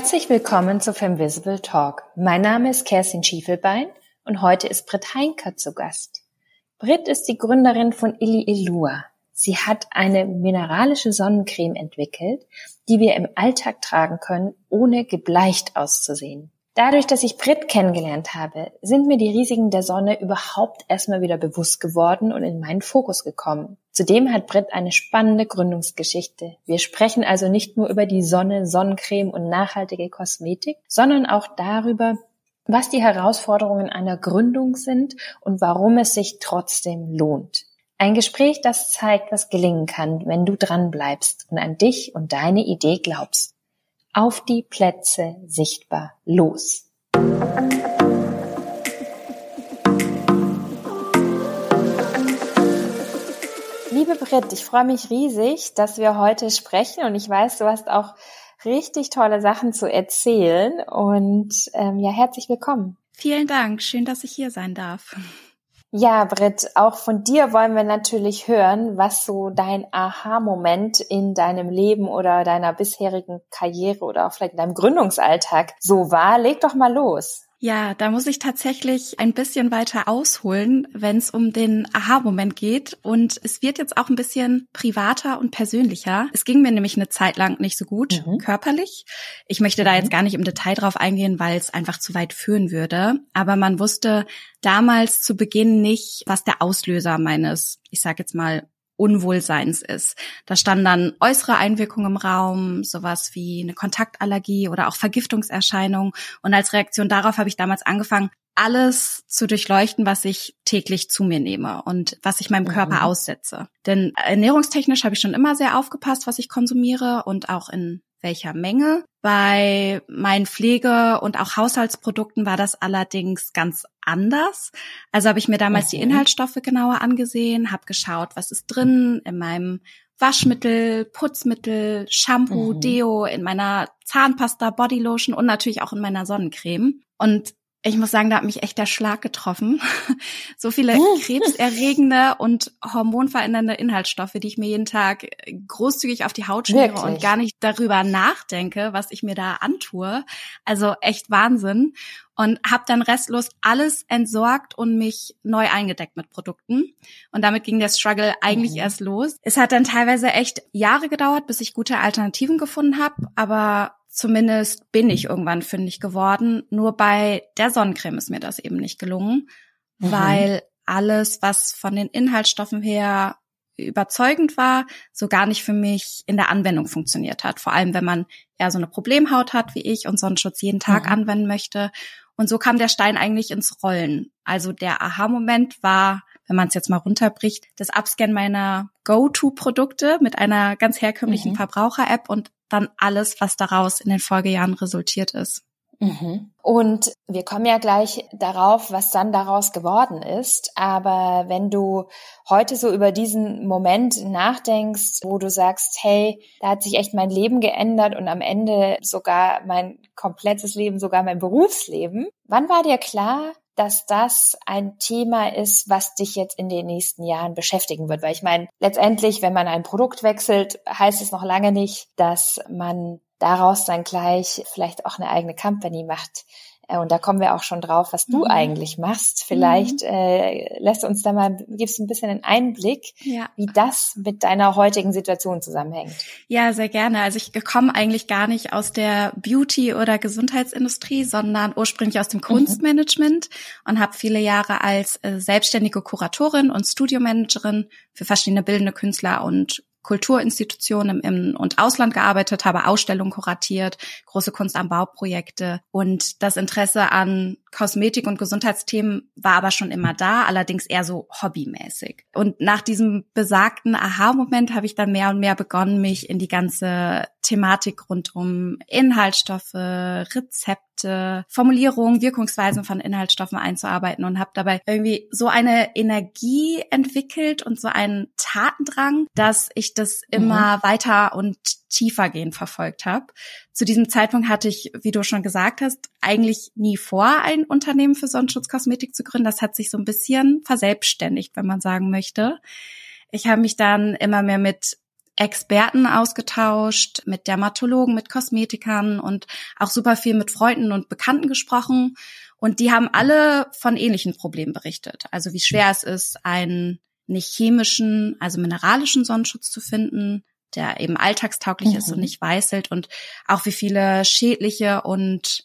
Herzlich willkommen zu Femvisible Talk. Mein Name ist Kerstin Schiefelbein und heute ist Britt Heinker zu Gast. Britt ist die Gründerin von Illy Illua. Sie hat eine mineralische Sonnencreme entwickelt, die wir im Alltag tragen können, ohne gebleicht auszusehen. Dadurch, dass ich Brit kennengelernt habe, sind mir die Risiken der Sonne überhaupt erstmal wieder bewusst geworden und in meinen Fokus gekommen. Zudem hat Brit eine spannende Gründungsgeschichte. Wir sprechen also nicht nur über die Sonne, Sonnencreme und nachhaltige Kosmetik, sondern auch darüber, was die Herausforderungen einer Gründung sind und warum es sich trotzdem lohnt. Ein Gespräch, das zeigt, was gelingen kann, wenn du dran bleibst und an dich und deine Idee glaubst. Auf die Plätze sichtbar. Los! Liebe Britt, ich freue mich riesig, dass wir heute sprechen und ich weiß, du hast auch richtig tolle Sachen zu erzählen und ähm, ja, herzlich willkommen. Vielen Dank, schön, dass ich hier sein darf. Ja, Britt, auch von dir wollen wir natürlich hören, was so dein Aha-Moment in deinem Leben oder deiner bisherigen Karriere oder auch vielleicht in deinem Gründungsalltag so war. Leg doch mal los. Ja, da muss ich tatsächlich ein bisschen weiter ausholen, wenn es um den Aha-Moment geht. Und es wird jetzt auch ein bisschen privater und persönlicher. Es ging mir nämlich eine Zeit lang nicht so gut mhm. körperlich. Ich möchte da mhm. jetzt gar nicht im Detail drauf eingehen, weil es einfach zu weit führen würde. Aber man wusste damals zu Beginn nicht, was der Auslöser meines, ich sag jetzt mal, Unwohlseins ist. Da standen dann äußere Einwirkungen im Raum, sowas wie eine Kontaktallergie oder auch Vergiftungserscheinungen. Und als Reaktion darauf habe ich damals angefangen, alles zu durchleuchten, was ich täglich zu mir nehme und was ich meinem Körper mhm. aussetze. Denn ernährungstechnisch habe ich schon immer sehr aufgepasst, was ich konsumiere und auch in welcher Menge. Bei meinen Pflege- und auch Haushaltsprodukten war das allerdings ganz anders. Also habe ich mir damals okay. die Inhaltsstoffe genauer angesehen, habe geschaut, was ist drin in meinem Waschmittel, Putzmittel, Shampoo, mhm. Deo, in meiner Zahnpasta, Bodylotion und natürlich auch in meiner Sonnencreme. Und ich muss sagen, da hat mich echt der Schlag getroffen. so viele krebserregende und hormonverändernde Inhaltsstoffe, die ich mir jeden Tag großzügig auf die Haut schmiere Wirklich? und gar nicht darüber nachdenke, was ich mir da antue. Also echt Wahnsinn. Und habe dann restlos alles entsorgt und mich neu eingedeckt mit Produkten. Und damit ging der Struggle eigentlich mhm. erst los. Es hat dann teilweise echt Jahre gedauert, bis ich gute Alternativen gefunden habe. Aber Zumindest bin ich irgendwann fündig geworden. Nur bei der Sonnencreme ist mir das eben nicht gelungen, mhm. weil alles, was von den Inhaltsstoffen her überzeugend war, so gar nicht für mich in der Anwendung funktioniert hat. Vor allem, wenn man eher so eine Problemhaut hat wie ich und Sonnenschutz jeden Tag mhm. anwenden möchte. Und so kam der Stein eigentlich ins Rollen. Also der Aha-Moment war, wenn man es jetzt mal runterbricht, das Upscan meiner Go-To-Produkte mit einer ganz herkömmlichen mhm. Verbraucher-App und dann alles, was daraus in den Folgejahren resultiert ist. Mhm. Und wir kommen ja gleich darauf, was dann daraus geworden ist. Aber wenn du heute so über diesen Moment nachdenkst, wo du sagst, hey, da hat sich echt mein Leben geändert und am Ende sogar mein komplettes Leben, sogar mein Berufsleben. Wann war dir klar, dass das ein Thema ist, was dich jetzt in den nächsten Jahren beschäftigen wird. Weil ich meine, letztendlich, wenn man ein Produkt wechselt, heißt es noch lange nicht, dass man daraus dann gleich vielleicht auch eine eigene Company macht. Äh, und da kommen wir auch schon drauf, was du mhm. eigentlich machst. Vielleicht mhm. äh, lässt uns da mal, gibst du ein bisschen einen Einblick, ja. wie das mit deiner heutigen Situation zusammenhängt. Ja, sehr gerne. Also ich komme eigentlich gar nicht aus der Beauty- oder Gesundheitsindustrie, sondern ursprünglich aus dem mhm. Kunstmanagement mhm. und habe viele Jahre als äh, selbstständige Kuratorin und Studiomanagerin für verschiedene bildende Künstler und Kulturinstitutionen im In- und Ausland gearbeitet, habe Ausstellungen kuratiert, große Kunst am Bauprojekte. Und das Interesse an Kosmetik und Gesundheitsthemen war aber schon immer da, allerdings eher so hobbymäßig. Und nach diesem besagten Aha-Moment habe ich dann mehr und mehr begonnen, mich in die ganze Thematik rund um Inhaltsstoffe, Rezepte, Formulierungen, Wirkungsweisen von Inhaltsstoffen einzuarbeiten und habe dabei irgendwie so eine Energie entwickelt und so einen Tatendrang, dass ich das immer mhm. weiter und tiefergehend verfolgt habe. Zu diesem Zeitpunkt hatte ich, wie du schon gesagt hast, eigentlich nie vor, ein Unternehmen für Sonnenschutzkosmetik zu gründen. Das hat sich so ein bisschen verselbstständigt, wenn man sagen möchte. Ich habe mich dann immer mehr mit Experten ausgetauscht, mit Dermatologen, mit Kosmetikern und auch super viel mit Freunden und Bekannten gesprochen. Und die haben alle von ähnlichen Problemen berichtet. Also wie schwer es ist, einen nicht chemischen, also mineralischen Sonnenschutz zu finden, der eben alltagstauglich mhm. ist und mhm. nicht weißelt und auch wie viele schädliche und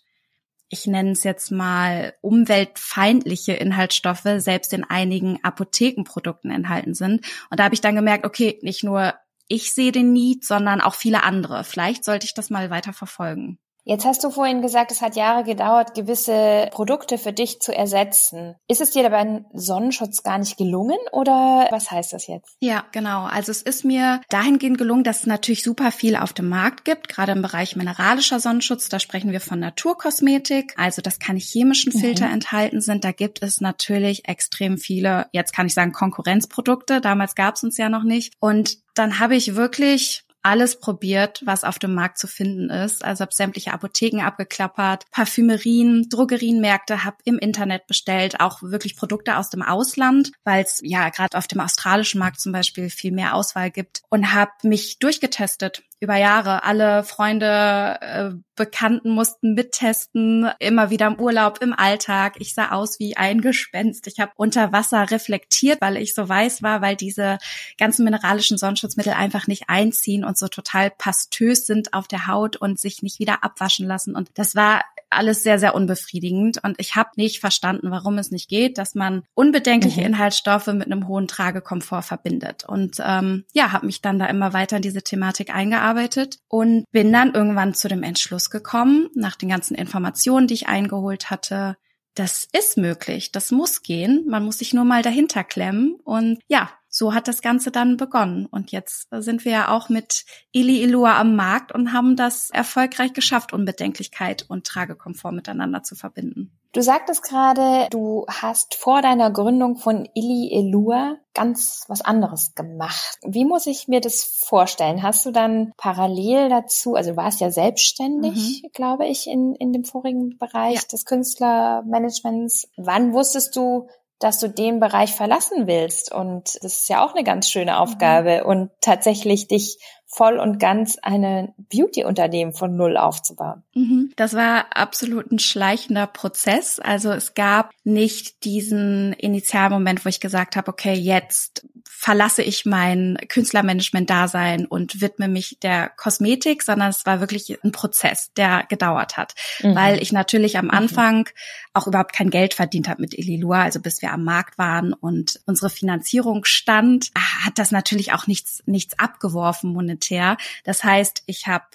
ich nenne es jetzt mal umweltfeindliche Inhaltsstoffe selbst in einigen Apothekenprodukten enthalten sind. Und da habe ich dann gemerkt, okay, nicht nur ich sehe den Need, sondern auch viele andere. Vielleicht sollte ich das mal weiter verfolgen. Jetzt hast du vorhin gesagt, es hat Jahre gedauert, gewisse Produkte für dich zu ersetzen. Ist es dir dabei Sonnenschutz gar nicht gelungen oder was heißt das jetzt? Ja, genau. Also es ist mir dahingehend gelungen, dass es natürlich super viel auf dem Markt gibt, gerade im Bereich mineralischer Sonnenschutz. Da sprechen wir von Naturkosmetik, also dass keine chemischen mhm. Filter mhm. enthalten sind. Da gibt es natürlich extrem viele, jetzt kann ich sagen, Konkurrenzprodukte. Damals gab es uns ja noch nicht. Und dann habe ich wirklich alles probiert, was auf dem Markt zu finden ist. Also habe sämtliche Apotheken abgeklappert, Parfümerien, Drogerienmärkte, habe im Internet bestellt, auch wirklich Produkte aus dem Ausland, weil es ja gerade auf dem australischen Markt zum Beispiel viel mehr Auswahl gibt und habe mich durchgetestet über Jahre. Alle Freunde, äh, Bekannten mussten mittesten, immer wieder im Urlaub, im Alltag. Ich sah aus wie ein Gespenst. Ich habe unter Wasser reflektiert, weil ich so weiß war, weil diese ganzen mineralischen Sonnenschutzmittel einfach nicht einziehen und so total pastös sind auf der Haut und sich nicht wieder abwaschen lassen. Und das war alles sehr, sehr unbefriedigend. Und ich habe nicht verstanden, warum es nicht geht, dass man unbedenkliche mhm. Inhaltsstoffe mit einem hohen Tragekomfort verbindet. Und ähm, ja, habe mich dann da immer weiter in diese Thematik eingearbeitet und bin dann irgendwann zu dem Entschluss gekommen, nach den ganzen Informationen, die ich eingeholt hatte, das ist möglich, das muss gehen, man muss sich nur mal dahinter klemmen und ja, so hat das Ganze dann begonnen. Und jetzt sind wir ja auch mit Ili Ilua am Markt und haben das erfolgreich geschafft, Unbedenklichkeit und Tragekomfort miteinander zu verbinden. Du sagtest gerade, du hast vor deiner Gründung von Ili Elua ganz was anderes gemacht. Wie muss ich mir das vorstellen? Hast du dann parallel dazu, also du warst ja selbstständig, mhm. glaube ich, in, in dem vorigen Bereich ja. des Künstlermanagements. Wann wusstest du, dass du den Bereich verlassen willst. Und das ist ja auch eine ganz schöne Aufgabe mhm. und tatsächlich dich voll und ganz eine Beauty-Unternehmen von Null aufzubauen. Mhm. Das war absolut ein schleichender Prozess. Also es gab nicht diesen Initialmoment, wo ich gesagt habe, okay, jetzt verlasse ich mein Künstlermanagement-Dasein und widme mich der Kosmetik, sondern es war wirklich ein Prozess, der gedauert hat, mhm. weil ich natürlich am mhm. Anfang mhm. auch überhaupt kein Geld verdient habe mit Elilua, also bis wir am Markt waren und unsere Finanzierung stand, hat das natürlich auch nichts nichts abgeworfen monetär. Das heißt, ich habe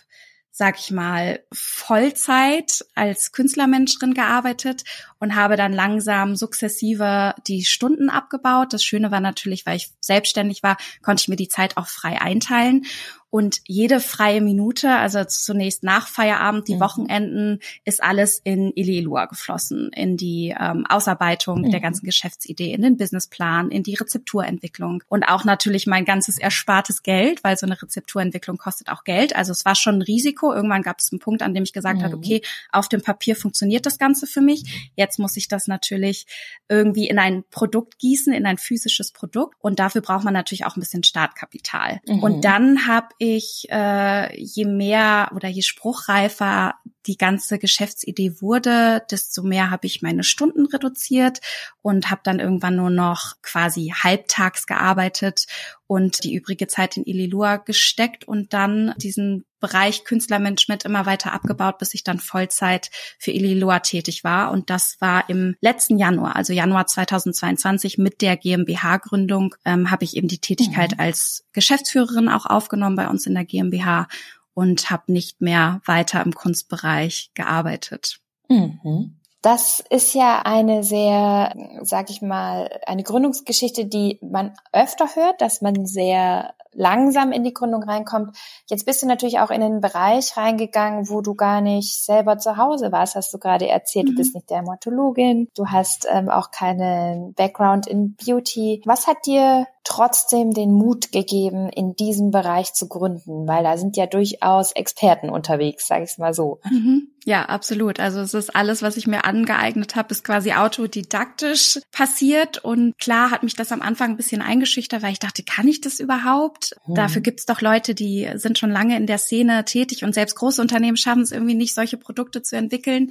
sag ich mal, Vollzeit als Künstlermenscherin gearbeitet und habe dann langsam sukzessive die Stunden abgebaut. Das Schöne war natürlich, weil ich selbstständig war, konnte ich mir die Zeit auch frei einteilen. Und jede freie Minute, also zunächst nach Feierabend, die mhm. Wochenenden, ist alles in Ilelua geflossen, in die ähm, Ausarbeitung mhm. der ganzen Geschäftsidee, in den Businessplan, in die Rezepturentwicklung und auch natürlich mein ganzes erspartes Geld, weil so eine Rezepturentwicklung kostet auch Geld. Also es war schon ein Risiko. Irgendwann gab es einen Punkt, an dem ich gesagt mhm. habe, okay, auf dem Papier funktioniert das Ganze für mich. Jetzt muss ich das natürlich irgendwie in ein Produkt gießen, in ein physisches Produkt. Und dafür braucht man natürlich auch ein bisschen Startkapital. Mhm. Und dann habe ich, äh, je mehr oder je spruchreifer die ganze Geschäftsidee wurde, desto mehr habe ich meine Stunden reduziert und habe dann irgendwann nur noch quasi halbtags gearbeitet und die übrige Zeit in Ililua gesteckt und dann diesen Bereich Künstlermanagement immer weiter abgebaut, bis ich dann Vollzeit für Ililua tätig war. Und das war im letzten Januar, also Januar 2022 mit der GmbH-Gründung, ähm, habe ich eben die Tätigkeit mhm. als Geschäftsführerin auch aufgenommen bei uns in der GmbH und habe nicht mehr weiter im Kunstbereich gearbeitet. Mhm. Das ist ja eine sehr, sag ich mal, eine Gründungsgeschichte, die man öfter hört, dass man sehr langsam in die Gründung reinkommt. Jetzt bist du natürlich auch in den Bereich reingegangen, wo du gar nicht selber zu Hause warst, hast du gerade erzählt. Mhm. Du bist nicht Dermatologin, du hast ähm, auch keinen Background in Beauty. Was hat dir trotzdem den Mut gegeben, in diesem Bereich zu gründen? Weil da sind ja durchaus Experten unterwegs, sage ich mal so. Mhm. Ja, absolut. Also es ist alles, was ich mir angeeignet habe, ist quasi autodidaktisch passiert. Und klar hat mich das am Anfang ein bisschen eingeschüchtert, weil ich dachte, kann ich das überhaupt? Hm. Dafür gibt's doch Leute, die sind schon lange in der Szene tätig und selbst große Unternehmen schaffen es irgendwie nicht, solche Produkte zu entwickeln.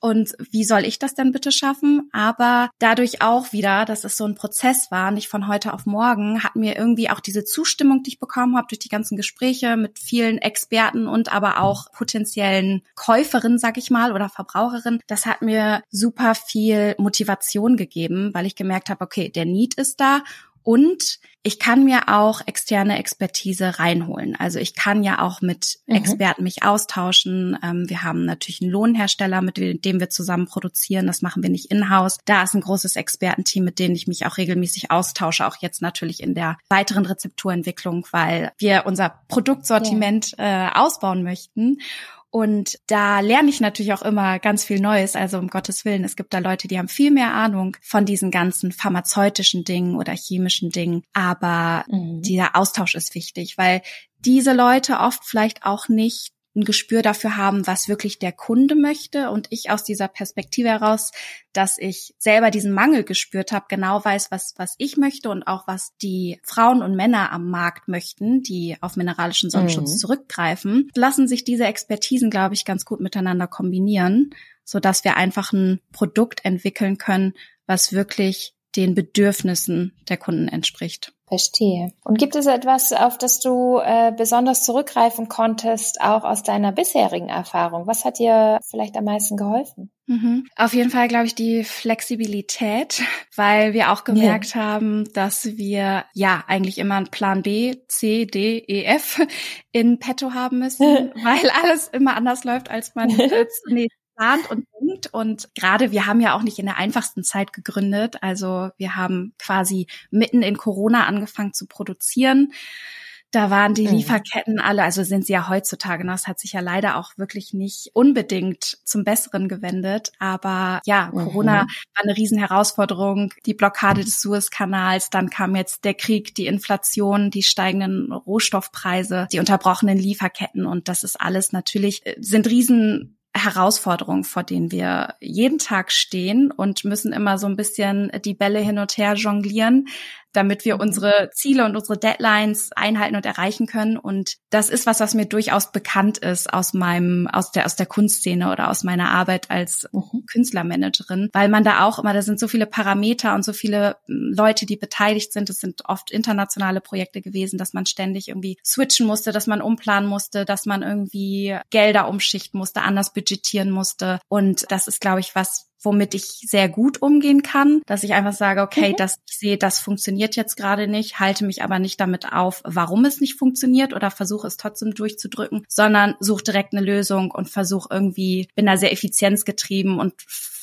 Und wie soll ich das denn bitte schaffen? Aber dadurch auch wieder, dass es so ein Prozess war, nicht von heute auf morgen, hat mir irgendwie auch diese Zustimmung, die ich bekommen habe, durch die ganzen Gespräche mit vielen Experten und aber auch potenziellen Käuferinnen, sag ich mal, oder Verbraucherinnen, das hat mir super viel Motivation gegeben, weil ich gemerkt habe, okay, der Need ist da und ich kann mir auch externe Expertise reinholen. Also ich kann ja auch mit mhm. Experten mich austauschen. Ähm, wir haben natürlich einen Lohnhersteller, mit dem wir zusammen produzieren. Das machen wir nicht in-house. Da ist ein großes Expertenteam, mit dem ich mich auch regelmäßig austausche. Auch jetzt natürlich in der weiteren Rezepturentwicklung, weil wir unser Produktsortiment ja. äh, ausbauen möchten. Und da lerne ich natürlich auch immer ganz viel Neues. Also um Gottes Willen, es gibt da Leute, die haben viel mehr Ahnung von diesen ganzen pharmazeutischen Dingen oder chemischen Dingen. Aber mhm. dieser Austausch ist wichtig, weil diese Leute oft vielleicht auch nicht ein Gespür dafür haben, was wirklich der Kunde möchte und ich aus dieser Perspektive heraus, dass ich selber diesen Mangel gespürt habe, genau weiß, was was ich möchte und auch was die Frauen und Männer am Markt möchten, die auf mineralischen Sonnenschutz mhm. zurückgreifen, lassen sich diese Expertisen, glaube ich, ganz gut miteinander kombinieren, so dass wir einfach ein Produkt entwickeln können, was wirklich den Bedürfnissen der Kunden entspricht. Verstehe. Und gibt es etwas, auf das du äh, besonders zurückgreifen konntest, auch aus deiner bisherigen Erfahrung? Was hat dir vielleicht am meisten geholfen? Mhm. Auf jeden Fall, glaube ich, die Flexibilität, weil wir auch gemerkt ja. haben, dass wir ja eigentlich immer einen Plan B, C, D, E, F in petto haben müssen, weil alles immer anders läuft, als man nee, plant und denkt. Und gerade wir haben ja auch nicht in der einfachsten Zeit gegründet. Also wir haben quasi mitten in Corona angefangen zu produzieren. Da waren die mhm. Lieferketten alle, also sind sie ja heutzutage, das hat sich ja leider auch wirklich nicht unbedingt zum Besseren gewendet. Aber ja, mhm. Corona war eine Riesenherausforderung. Die Blockade des Suezkanals, dann kam jetzt der Krieg, die Inflation, die steigenden Rohstoffpreise, die unterbrochenen Lieferketten und das ist alles natürlich, äh, sind riesen Herausforderungen, vor denen wir jeden Tag stehen und müssen immer so ein bisschen die Bälle hin und her jonglieren damit wir mhm. unsere Ziele und unsere Deadlines einhalten und erreichen können. Und das ist was, was mir durchaus bekannt ist aus meinem, aus der, aus der Kunstszene oder aus meiner Arbeit als mhm. Künstlermanagerin, weil man da auch immer, da sind so viele Parameter und so viele hm, Leute, die beteiligt sind. Es sind oft internationale Projekte gewesen, dass man ständig irgendwie switchen musste, dass man umplanen musste, dass man irgendwie Gelder umschichten musste, anders budgetieren musste. Und das ist, glaube ich, was, womit ich sehr gut umgehen kann, dass ich einfach sage, okay, mhm. dass ich sehe, das funktioniert jetzt gerade nicht, halte mich aber nicht damit auf, warum es nicht funktioniert oder versuche es trotzdem durchzudrücken, sondern suche direkt eine Lösung und versuche irgendwie, bin da sehr effizienzgetrieben und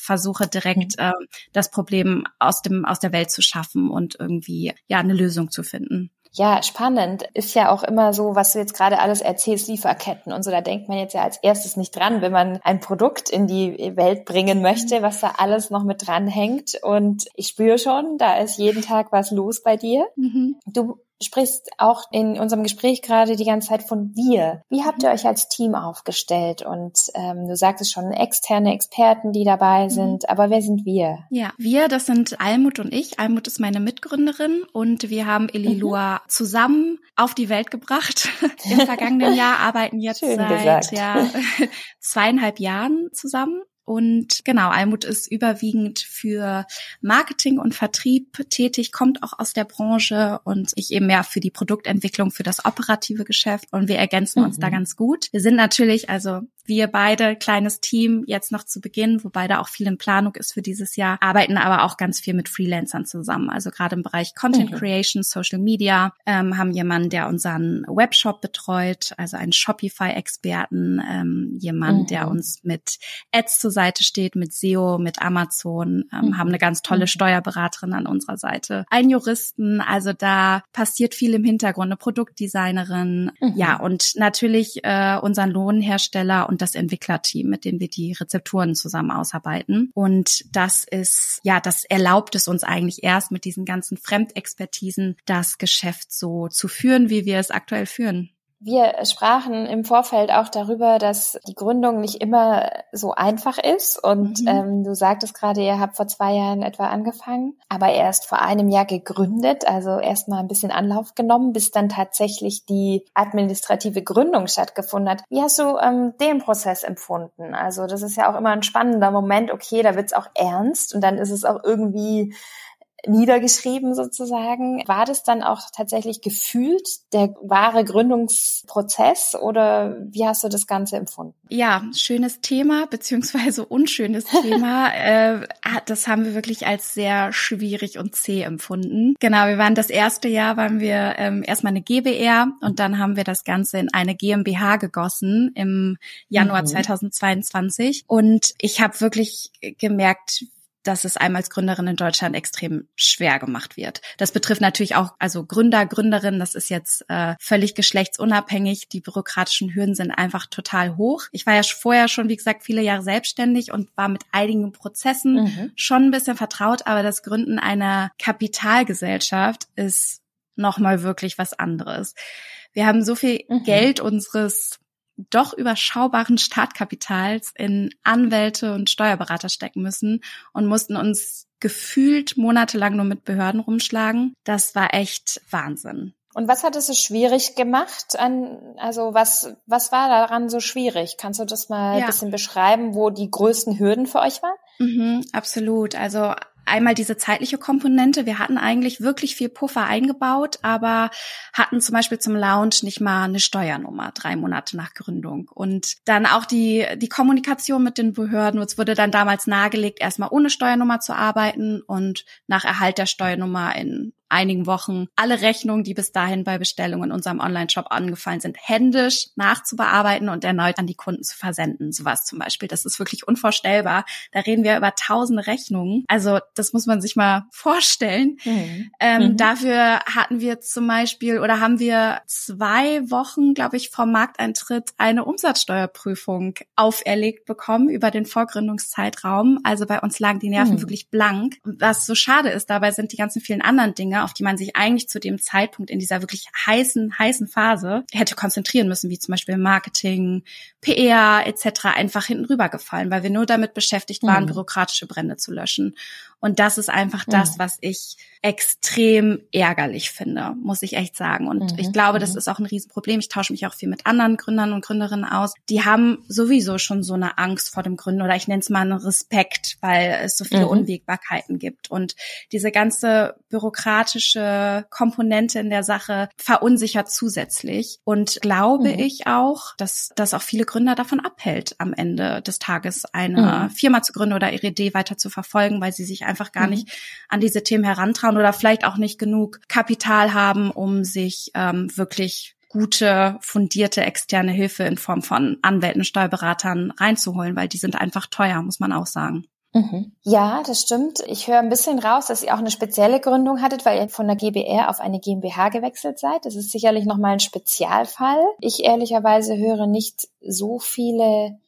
versuche direkt mhm. äh, das Problem aus dem aus der Welt zu schaffen und irgendwie ja eine Lösung zu finden. Ja, spannend. Ist ja auch immer so, was du jetzt gerade alles erzählst, Lieferketten und so. Da denkt man jetzt ja als erstes nicht dran, wenn man ein Produkt in die Welt bringen möchte, was da alles noch mit dran hängt. Und ich spüre schon, da ist jeden Tag was los bei dir. Mhm. Du sprichst auch in unserem Gespräch gerade die ganze Zeit von wir. Wie habt ihr euch als Team aufgestellt? Und ähm, du sagtest schon externe Experten, die dabei mhm. sind, mhm. aber wer sind wir? Ja, wir, das sind Almut und ich. Almut ist meine Mitgründerin und wir haben Elilua mhm. zusammen auf die Welt gebracht. Im vergangenen Jahr arbeiten jetzt Schön seit ja, zweieinhalb Jahren zusammen und genau, Almut ist überwiegend für Marketing und Vertrieb tätig, kommt auch aus der Branche und ich eben mehr für die Produktentwicklung, für das operative Geschäft. Und wir ergänzen mhm. uns da mhm. ganz gut. Wir sind natürlich, also wir beide, kleines Team, jetzt noch zu Beginn, wobei da auch viel in Planung ist für dieses Jahr, arbeiten aber auch ganz viel mit Freelancern zusammen. Also gerade im Bereich Content mhm. Creation, Social Media, ähm, haben jemanden, der unseren Webshop betreut, also einen Shopify-Experten, ähm, jemand, mhm. der uns mit Ads zur Seite steht, mit SEO, mit Amazon, ähm, mhm. haben eine ganz tolle mhm. Steuerberaterin an unserer Seite, einen Juristen, also da passiert viel im Hintergrund, eine Produktdesignerin, mhm. ja, und natürlich äh, unseren Lohnhersteller und und das Entwicklerteam, mit dem wir die Rezepturen zusammen ausarbeiten. Und das ist, ja, das erlaubt es uns eigentlich erst mit diesen ganzen Fremdexpertisen das Geschäft so zu führen, wie wir es aktuell führen. Wir sprachen im Vorfeld auch darüber, dass die Gründung nicht immer so einfach ist. Und mhm. ähm, du sagtest gerade, ihr habt vor zwei Jahren etwa angefangen, aber erst vor einem Jahr gegründet, also erst mal ein bisschen Anlauf genommen, bis dann tatsächlich die administrative Gründung stattgefunden hat. Wie hast du ähm, den Prozess empfunden? Also das ist ja auch immer ein spannender Moment. Okay, da wird's auch ernst und dann ist es auch irgendwie niedergeschrieben sozusagen. War das dann auch tatsächlich gefühlt der wahre Gründungsprozess oder wie hast du das Ganze empfunden? Ja, schönes Thema beziehungsweise unschönes Thema. äh, das haben wir wirklich als sehr schwierig und zäh empfunden. Genau, wir waren das erste Jahr, waren wir ähm, erstmal eine GBR und dann haben wir das Ganze in eine GmbH gegossen im Januar mhm. 2022 und ich habe wirklich gemerkt, dass es einem als Gründerin in Deutschland extrem schwer gemacht wird. Das betrifft natürlich auch also Gründer, Gründerinnen. Das ist jetzt äh, völlig geschlechtsunabhängig. Die bürokratischen Hürden sind einfach total hoch. Ich war ja vorher schon, wie gesagt, viele Jahre selbstständig und war mit einigen Prozessen mhm. schon ein bisschen vertraut. Aber das Gründen einer Kapitalgesellschaft ist nochmal wirklich was anderes. Wir haben so viel mhm. Geld unseres doch überschaubaren Startkapitals in Anwälte und Steuerberater stecken müssen und mussten uns gefühlt monatelang nur mit Behörden rumschlagen. Das war echt Wahnsinn. Und was hat es so schwierig gemacht? Also was, was war daran so schwierig? Kannst du das mal ja. ein bisschen beschreiben, wo die größten Hürden für euch waren? Mhm, absolut. Also einmal diese zeitliche Komponente. Wir hatten eigentlich wirklich viel Puffer eingebaut, aber hatten zum Beispiel zum Launch nicht mal eine Steuernummer drei Monate nach Gründung. Und dann auch die, die Kommunikation mit den Behörden. Es wurde dann damals nahegelegt, erstmal ohne Steuernummer zu arbeiten und nach Erhalt der Steuernummer in einigen Wochen alle Rechnungen, die bis dahin bei Bestellungen in unserem Online-Shop angefallen sind, händisch nachzubearbeiten und erneut an die Kunden zu versenden. Sowas zum Beispiel. Das ist wirklich unvorstellbar. Da reden wir über tausende Rechnungen. Also das muss man sich mal vorstellen. Mhm. Ähm, mhm. Dafür hatten wir zum Beispiel oder haben wir zwei Wochen, glaube ich, vom Markteintritt eine Umsatzsteuerprüfung auferlegt bekommen über den Vorgründungszeitraum. Also bei uns lagen die Nerven mhm. wirklich blank. Was so schade ist, dabei sind die ganzen vielen anderen Dinge Dinge, auf die man sich eigentlich zu dem Zeitpunkt in dieser wirklich heißen, heißen Phase hätte konzentrieren müssen, wie zum Beispiel Marketing, PR etc. einfach hinten rübergefallen, weil wir nur damit beschäftigt waren, mhm. bürokratische Brände zu löschen. Und das ist einfach das, mhm. was ich extrem ärgerlich finde, muss ich echt sagen. Und mhm. ich glaube, das mhm. ist auch ein Riesenproblem. Ich tausche mich auch viel mit anderen Gründern und Gründerinnen aus. Die haben sowieso schon so eine Angst vor dem Gründen oder ich nenne es mal einen Respekt, weil es so viele mhm. Unwägbarkeiten gibt. Und diese ganze bürokratische Komponente in der Sache verunsichert zusätzlich. Und glaube mhm. ich auch, dass das auch viele Gründer davon abhält, am Ende des Tages eine mhm. Firma zu gründen oder ihre Idee weiter zu verfolgen, weil sie sich einfach gar nicht an diese Themen herantrauen oder vielleicht auch nicht genug Kapital haben, um sich ähm, wirklich gute, fundierte externe Hilfe in Form von Anwälten, Steuerberatern reinzuholen, weil die sind einfach teuer, muss man auch sagen. Mhm. Ja, das stimmt. Ich höre ein bisschen raus, dass ihr auch eine spezielle Gründung hattet, weil ihr von der GBR auf eine GmbH gewechselt seid. Das ist sicherlich nochmal ein Spezialfall. Ich ehrlicherweise höre nicht so viele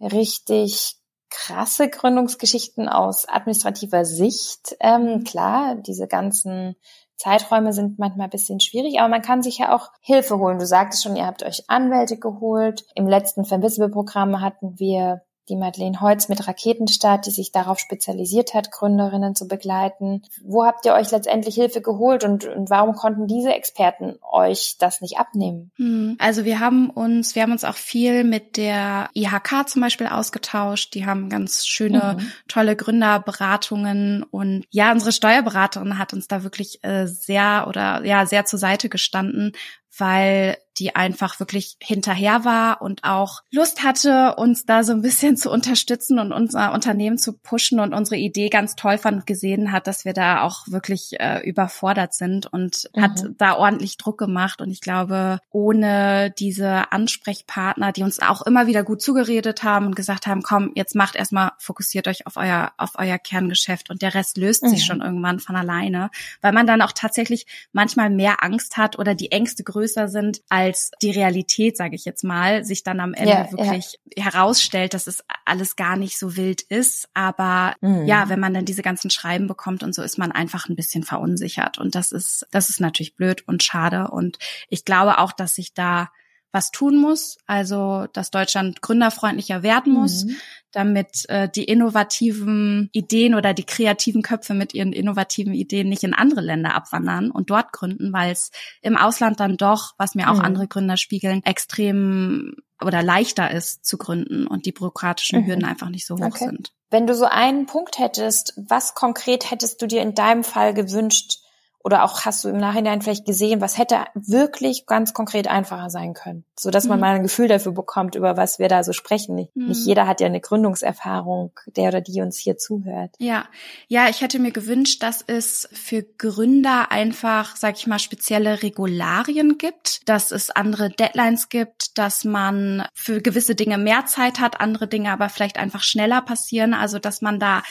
richtig krasse Gründungsgeschichten aus administrativer Sicht. Ähm, klar, diese ganzen Zeiträume sind manchmal ein bisschen schwierig, aber man kann sich ja auch Hilfe holen. Du sagtest schon, ihr habt euch Anwälte geholt. Im letzten Verwissable-Programm hatten wir die Madeleine Holz mit Raketenstart, die sich darauf spezialisiert hat, Gründerinnen zu begleiten. Wo habt ihr euch letztendlich Hilfe geholt und, und warum konnten diese Experten euch das nicht abnehmen? Hm, also wir haben uns, wir haben uns auch viel mit der IHK zum Beispiel ausgetauscht. Die haben ganz schöne, mhm. tolle Gründerberatungen und ja, unsere Steuerberaterin hat uns da wirklich äh, sehr oder ja sehr zur Seite gestanden, weil die einfach wirklich hinterher war und auch Lust hatte, uns da so ein bisschen zu unterstützen und unser Unternehmen zu pushen und unsere Idee ganz toll fand und gesehen hat, dass wir da auch wirklich äh, überfordert sind und mhm. hat da ordentlich Druck gemacht. Und ich glaube, ohne diese Ansprechpartner, die uns auch immer wieder gut zugeredet haben und gesagt haben, komm, jetzt macht erstmal, fokussiert euch auf euer, auf euer Kerngeschäft und der Rest löst mhm. sich schon irgendwann von alleine, weil man dann auch tatsächlich manchmal mehr Angst hat oder die Ängste größer sind als als die Realität, sage ich jetzt mal, sich dann am Ende ja, wirklich ja. herausstellt, dass es alles gar nicht so wild ist. Aber mhm. ja, wenn man dann diese ganzen Schreiben bekommt und so, ist man einfach ein bisschen verunsichert. Und das ist, das ist natürlich blöd und schade. Und ich glaube auch, dass sich da was tun muss, also dass Deutschland gründerfreundlicher werden muss, mhm. damit äh, die innovativen Ideen oder die kreativen Köpfe mit ihren innovativen Ideen nicht in andere Länder abwandern und dort gründen, weil es im Ausland dann doch, was mir auch mhm. andere Gründer spiegeln, extrem oder leichter ist zu gründen und die bürokratischen mhm. Hürden einfach nicht so hoch okay. sind. Wenn du so einen Punkt hättest, was konkret hättest du dir in deinem Fall gewünscht, oder auch hast du im Nachhinein vielleicht gesehen, was hätte wirklich ganz konkret einfacher sein können, so dass man mhm. mal ein Gefühl dafür bekommt, über was wir da so sprechen. Nicht, mhm. nicht jeder hat ja eine Gründungserfahrung, der oder die uns hier zuhört. Ja, ja, ich hätte mir gewünscht, dass es für Gründer einfach, sag ich mal, spezielle Regularien gibt, dass es andere Deadlines gibt, dass man für gewisse Dinge mehr Zeit hat, andere Dinge aber vielleicht einfach schneller passieren, also dass man da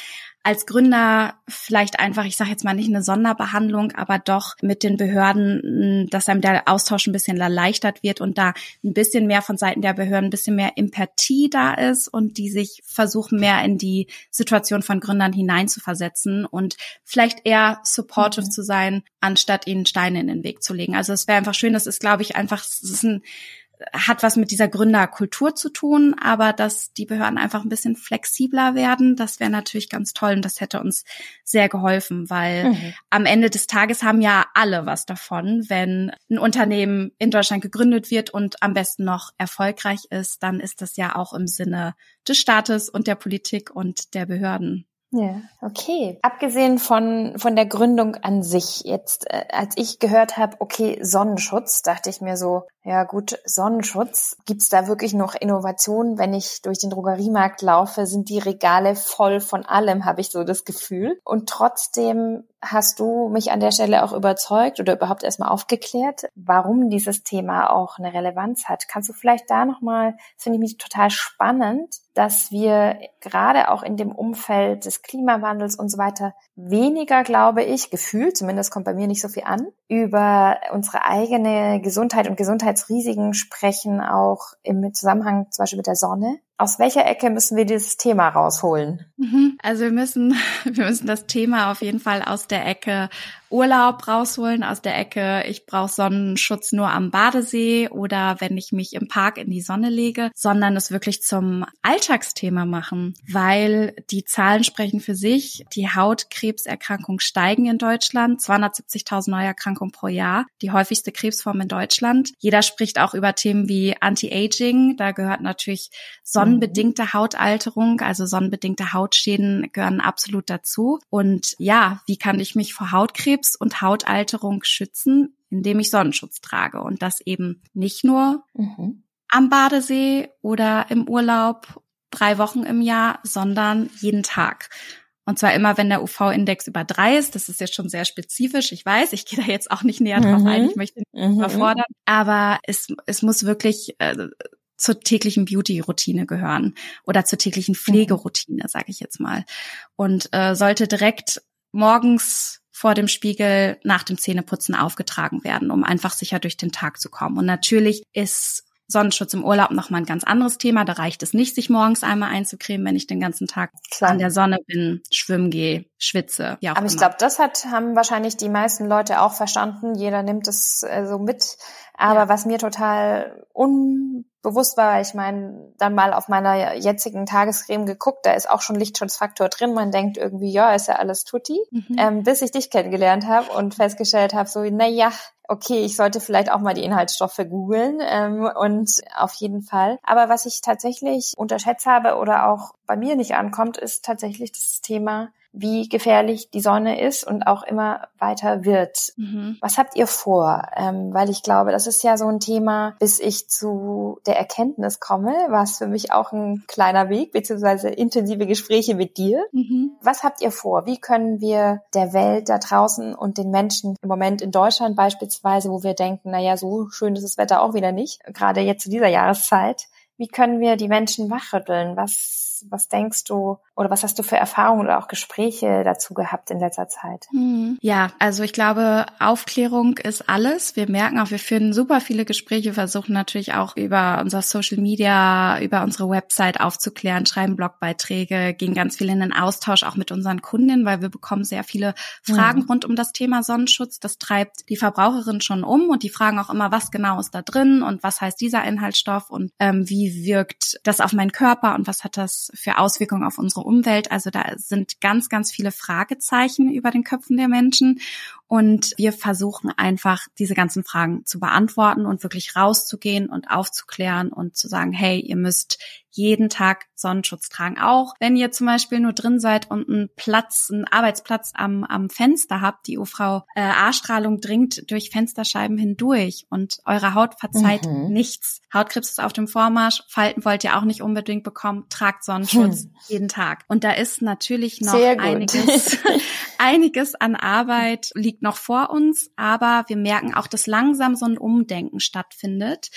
als Gründer vielleicht einfach, ich sage jetzt mal nicht eine Sonderbehandlung, aber doch mit den Behörden, dass einem der Austausch ein bisschen erleichtert wird und da ein bisschen mehr von Seiten der Behörden, ein bisschen mehr Empathie da ist und die sich versuchen, mehr in die Situation von Gründern hineinzuversetzen und vielleicht eher supportive mhm. zu sein, anstatt ihnen Steine in den Weg zu legen. Also es wäre einfach schön, das ist, glaube ich, einfach, es ist ein hat was mit dieser Gründerkultur zu tun, aber dass die Behörden einfach ein bisschen flexibler werden, das wäre natürlich ganz toll und das hätte uns sehr geholfen, weil mhm. am Ende des Tages haben ja alle was davon, wenn ein Unternehmen in Deutschland gegründet wird und am besten noch erfolgreich ist, dann ist das ja auch im Sinne des Staates und der Politik und der Behörden. Ja, okay. Abgesehen von von der Gründung an sich, jetzt äh, als ich gehört habe, okay, Sonnenschutz, dachte ich mir so, ja gut, Sonnenschutz. Gibt's da wirklich noch Innovationen? Wenn ich durch den Drogeriemarkt laufe, sind die Regale voll von allem, habe ich so das Gefühl. Und trotzdem hast du mich an der Stelle auch überzeugt oder überhaupt erstmal aufgeklärt, warum dieses Thema auch eine Relevanz hat. Kannst du vielleicht da nochmal, das finde ich mich total spannend, dass wir gerade auch in dem Umfeld des Klimawandels und so weiter weniger, glaube ich, gefühlt, zumindest kommt bei mir nicht so viel an, über unsere eigene Gesundheit und Gesundheitsrisiken sprechen, auch im Zusammenhang zum Beispiel mit der Sonne. Aus welcher Ecke müssen wir dieses Thema rausholen? Mhm. Also wir müssen, wir müssen das Thema auf jeden Fall aus der Ecke Urlaub rausholen, aus der Ecke, ich brauche Sonnenschutz nur am Badesee oder wenn ich mich im Park in die Sonne lege, sondern es wirklich zum Alltagsthema machen, weil die Zahlen sprechen für sich. Die Hautkrebserkrankungen steigen in Deutschland, 270.000 Neuerkrankungen pro Jahr, die häufigste Krebsform in Deutschland. Jeder spricht auch über Themen wie Anti-Aging, da gehört natürlich sonnenbedingte Hautalterung, also sonnenbedingte Hautschäden gehören absolut dazu. Und ja, wie kann ich mich vor Hautkrebs und Hautalterung schützen, indem ich Sonnenschutz trage und das eben nicht nur mhm. am Badesee oder im Urlaub drei Wochen im Jahr, sondern jeden Tag. Und zwar immer, wenn der UV-Index über drei ist. Das ist jetzt schon sehr spezifisch. Ich weiß, ich gehe da jetzt auch nicht näher drauf mhm. ein. Ich möchte nicht mhm. überfordern. Aber es, es muss wirklich äh, zur täglichen Beauty-Routine gehören oder zur täglichen mhm. Pflegeroutine, sage ich jetzt mal. Und äh, sollte direkt morgens vor dem Spiegel nach dem Zähneputzen aufgetragen werden, um einfach sicher durch den Tag zu kommen. Und natürlich ist Sonnenschutz im Urlaub nochmal ein ganz anderes Thema. Da reicht es nicht, sich morgens einmal einzucremen, wenn ich den ganzen Tag Klar. an der Sonne bin, schwimmen gehe, schwitze. Ja, Aber ich glaube, das hat, haben wahrscheinlich die meisten Leute auch verstanden. Jeder nimmt es äh, so mit. Aber ja. was mir total unbewusst war, ich meine, dann mal auf meiner jetzigen Tagescreme geguckt, da ist auch schon Lichtschutzfaktor drin. Man denkt irgendwie, ja, ist ja alles tutti. Mhm. Ähm, bis ich dich kennengelernt habe und festgestellt habe, so, na ja, okay, ich sollte vielleicht auch mal die Inhaltsstoffe googeln ähm, und auf jeden Fall. Aber was ich tatsächlich unterschätzt habe oder auch bei mir nicht ankommt, ist tatsächlich das Thema wie gefährlich die Sonne ist und auch immer weiter wird. Mhm. Was habt ihr vor? Ähm, weil ich glaube, das ist ja so ein Thema, bis ich zu der Erkenntnis komme, war es für mich auch ein kleiner Weg, beziehungsweise intensive Gespräche mit dir. Mhm. Was habt ihr vor? Wie können wir der Welt da draußen und den Menschen im Moment in Deutschland beispielsweise, wo wir denken, na ja, so schön ist das Wetter auch wieder nicht, gerade jetzt zu dieser Jahreszeit, wie können wir die Menschen wachrütteln? Was, was denkst du oder was hast du für Erfahrungen oder auch Gespräche dazu gehabt in letzter Zeit? Hm. Ja, also ich glaube, Aufklärung ist alles. Wir merken auch, wir führen super viele Gespräche, versuchen natürlich auch über unser Social Media, über unsere Website aufzuklären, schreiben Blogbeiträge, gehen ganz viel in den Austausch auch mit unseren Kundinnen, weil wir bekommen sehr viele Fragen mhm. rund um das Thema Sonnenschutz. Das treibt die Verbraucherin schon um und die fragen auch immer, was genau ist da drin und was heißt dieser Inhaltsstoff und ähm, wie wirkt das auf meinen Körper und was hat das für Auswirkungen auf unsere Umwelt. Also da sind ganz, ganz viele Fragezeichen über den Köpfen der Menschen. Und wir versuchen einfach, diese ganzen Fragen zu beantworten und wirklich rauszugehen und aufzuklären und zu sagen, hey, ihr müsst jeden Tag Sonnenschutz tragen. Auch wenn ihr zum Beispiel nur drin seid und einen Platz, einen Arbeitsplatz am, am Fenster habt, die UV-A-Strahlung dringt durch Fensterscheiben hindurch und eure Haut verzeiht mhm. nichts. Hautkrebs ist auf dem Vormarsch, Falten wollt ihr auch nicht unbedingt bekommen, tragt Sonnenschutz hm. jeden Tag. Und da ist natürlich noch einiges, einiges an Arbeit liegt noch vor uns, aber wir merken auch, dass langsam so ein Umdenken stattfindet.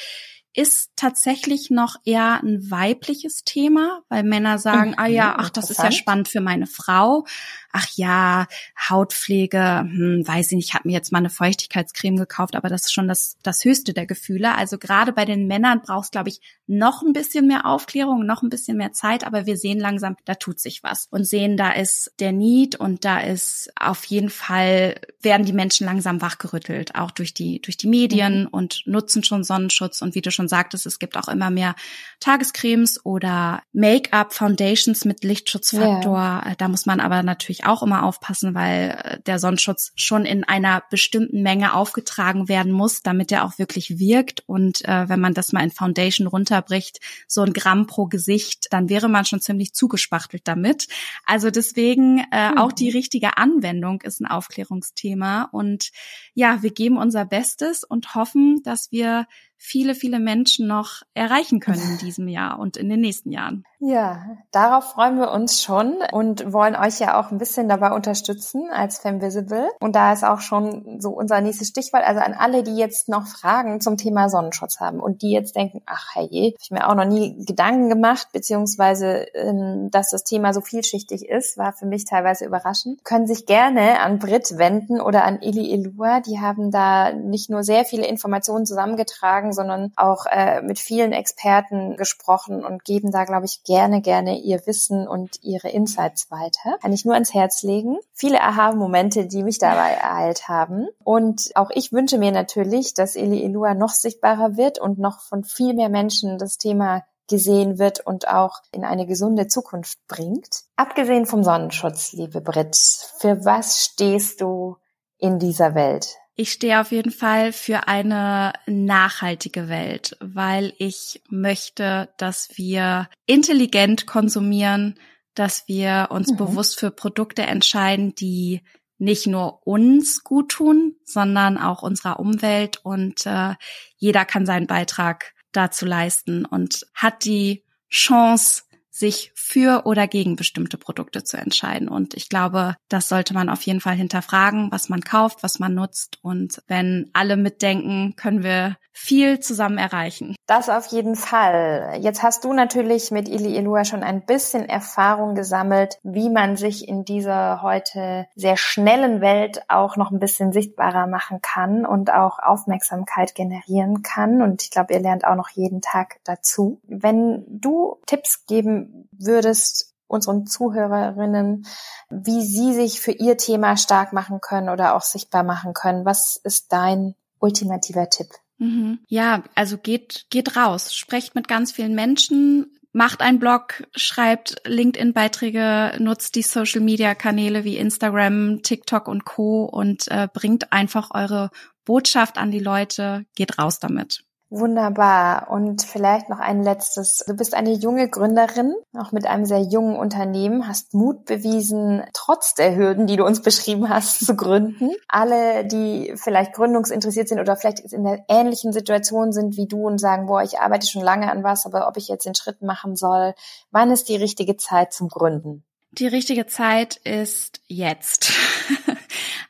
Ist tatsächlich noch eher ein weibliches Thema, weil Männer sagen, mhm, ah ja, ach, das ist ja spannend für meine Frau ach ja, Hautpflege, hm, weiß ich nicht, ich habe mir jetzt mal eine Feuchtigkeitscreme gekauft, aber das ist schon das, das höchste der Gefühle. Also gerade bei den Männern brauchst, glaube ich, noch ein bisschen mehr Aufklärung, noch ein bisschen mehr Zeit, aber wir sehen langsam, da tut sich was und sehen, da ist der Need und da ist auf jeden Fall, werden die Menschen langsam wachgerüttelt, auch durch die, durch die Medien mhm. und nutzen schon Sonnenschutz und wie du schon sagtest, es gibt auch immer mehr Tagescremes oder Make-up, Foundations mit Lichtschutzfaktor. Ja. Da muss man aber natürlich auch immer aufpassen, weil äh, der Sonnenschutz schon in einer bestimmten Menge aufgetragen werden muss, damit er auch wirklich wirkt. Und äh, wenn man das mal in Foundation runterbricht, so ein Gramm pro Gesicht, dann wäre man schon ziemlich zugespachtelt damit. Also deswegen äh, mhm. auch die richtige Anwendung ist ein Aufklärungsthema. Und ja, wir geben unser Bestes und hoffen, dass wir viele, viele Menschen noch erreichen können in diesem Jahr und in den nächsten Jahren. Ja, darauf freuen wir uns schon und wollen euch ja auch ein bisschen dabei unterstützen als Femvisible. Und da ist auch schon so unser nächstes Stichwort, also an alle, die jetzt noch Fragen zum Thema Sonnenschutz haben und die jetzt denken, ach hey, hab ich mir auch noch nie Gedanken gemacht, beziehungsweise ähm, dass das Thema so vielschichtig ist, war für mich teilweise überraschend, können sich gerne an Brit wenden oder an Ili Elua. Die haben da nicht nur sehr viele Informationen zusammengetragen, sondern auch äh, mit vielen Experten gesprochen und geben da, glaube ich, gerne, gerne ihr Wissen und ihre Insights weiter. Kann ich nur ans Herz legen. Viele Aha-Momente, die mich dabei ereilt haben. Und auch ich wünsche mir natürlich, dass Eli Elua noch sichtbarer wird und noch von viel mehr Menschen das Thema gesehen wird und auch in eine gesunde Zukunft bringt. Abgesehen vom Sonnenschutz, liebe Brit, für was stehst du in dieser Welt? Ich stehe auf jeden Fall für eine nachhaltige Welt, weil ich möchte, dass wir intelligent konsumieren, dass wir uns mhm. bewusst für Produkte entscheiden, die nicht nur uns gut tun, sondern auch unserer Umwelt und äh, jeder kann seinen Beitrag dazu leisten und hat die Chance, sich für oder gegen bestimmte Produkte zu entscheiden. Und ich glaube, das sollte man auf jeden Fall hinterfragen, was man kauft, was man nutzt. Und wenn alle mitdenken, können wir viel zusammen erreichen. Das auf jeden Fall. Jetzt hast du natürlich mit Ili Elua schon ein bisschen Erfahrung gesammelt, wie man sich in dieser heute sehr schnellen Welt auch noch ein bisschen sichtbarer machen kann und auch Aufmerksamkeit generieren kann. Und ich glaube, ihr lernt auch noch jeden Tag dazu. Wenn du Tipps geben würdest, unseren Zuhörerinnen, wie sie sich für ihr Thema stark machen können oder auch sichtbar machen können. Was ist dein ultimativer Tipp? Mhm. Ja, also geht, geht raus, sprecht mit ganz vielen Menschen, macht einen Blog, schreibt LinkedIn-Beiträge, nutzt die Social-Media-Kanäle wie Instagram, TikTok und Co. und äh, bringt einfach eure Botschaft an die Leute, geht raus damit. Wunderbar. Und vielleicht noch ein letztes. Du bist eine junge Gründerin, auch mit einem sehr jungen Unternehmen, hast Mut bewiesen, trotz der Hürden, die du uns beschrieben hast, zu gründen. Alle, die vielleicht gründungsinteressiert sind oder vielleicht in der ähnlichen Situation sind wie du und sagen, boah, ich arbeite schon lange an was, aber ob ich jetzt den Schritt machen soll, wann ist die richtige Zeit zum Gründen? Die richtige Zeit ist jetzt.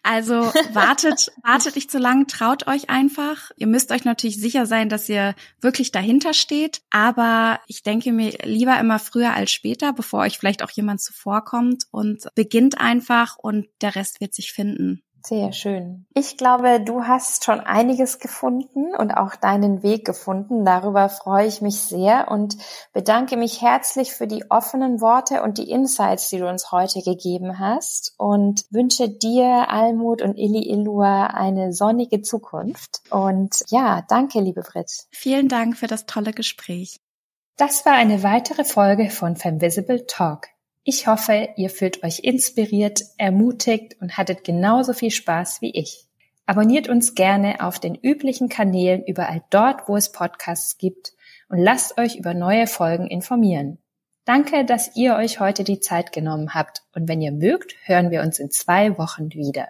Also wartet, wartet nicht zu lang, traut euch einfach. Ihr müsst euch natürlich sicher sein, dass ihr wirklich dahinter steht. Aber ich denke mir lieber immer früher als später, bevor euch vielleicht auch jemand zuvorkommt und beginnt einfach und der Rest wird sich finden. Sehr schön. Ich glaube, du hast schon einiges gefunden und auch deinen Weg gefunden. Darüber freue ich mich sehr und bedanke mich herzlich für die offenen Worte und die Insights, die du uns heute gegeben hast und wünsche dir, Almut und Illy Illua eine sonnige Zukunft. Und ja, danke, liebe Brit. Vielen Dank für das tolle Gespräch. Das war eine weitere Folge von Femvisible Talk. Ich hoffe, ihr fühlt euch inspiriert, ermutigt und hattet genauso viel Spaß wie ich. Abonniert uns gerne auf den üblichen Kanälen überall dort, wo es Podcasts gibt und lasst euch über neue Folgen informieren. Danke, dass ihr euch heute die Zeit genommen habt und wenn ihr mögt, hören wir uns in zwei Wochen wieder.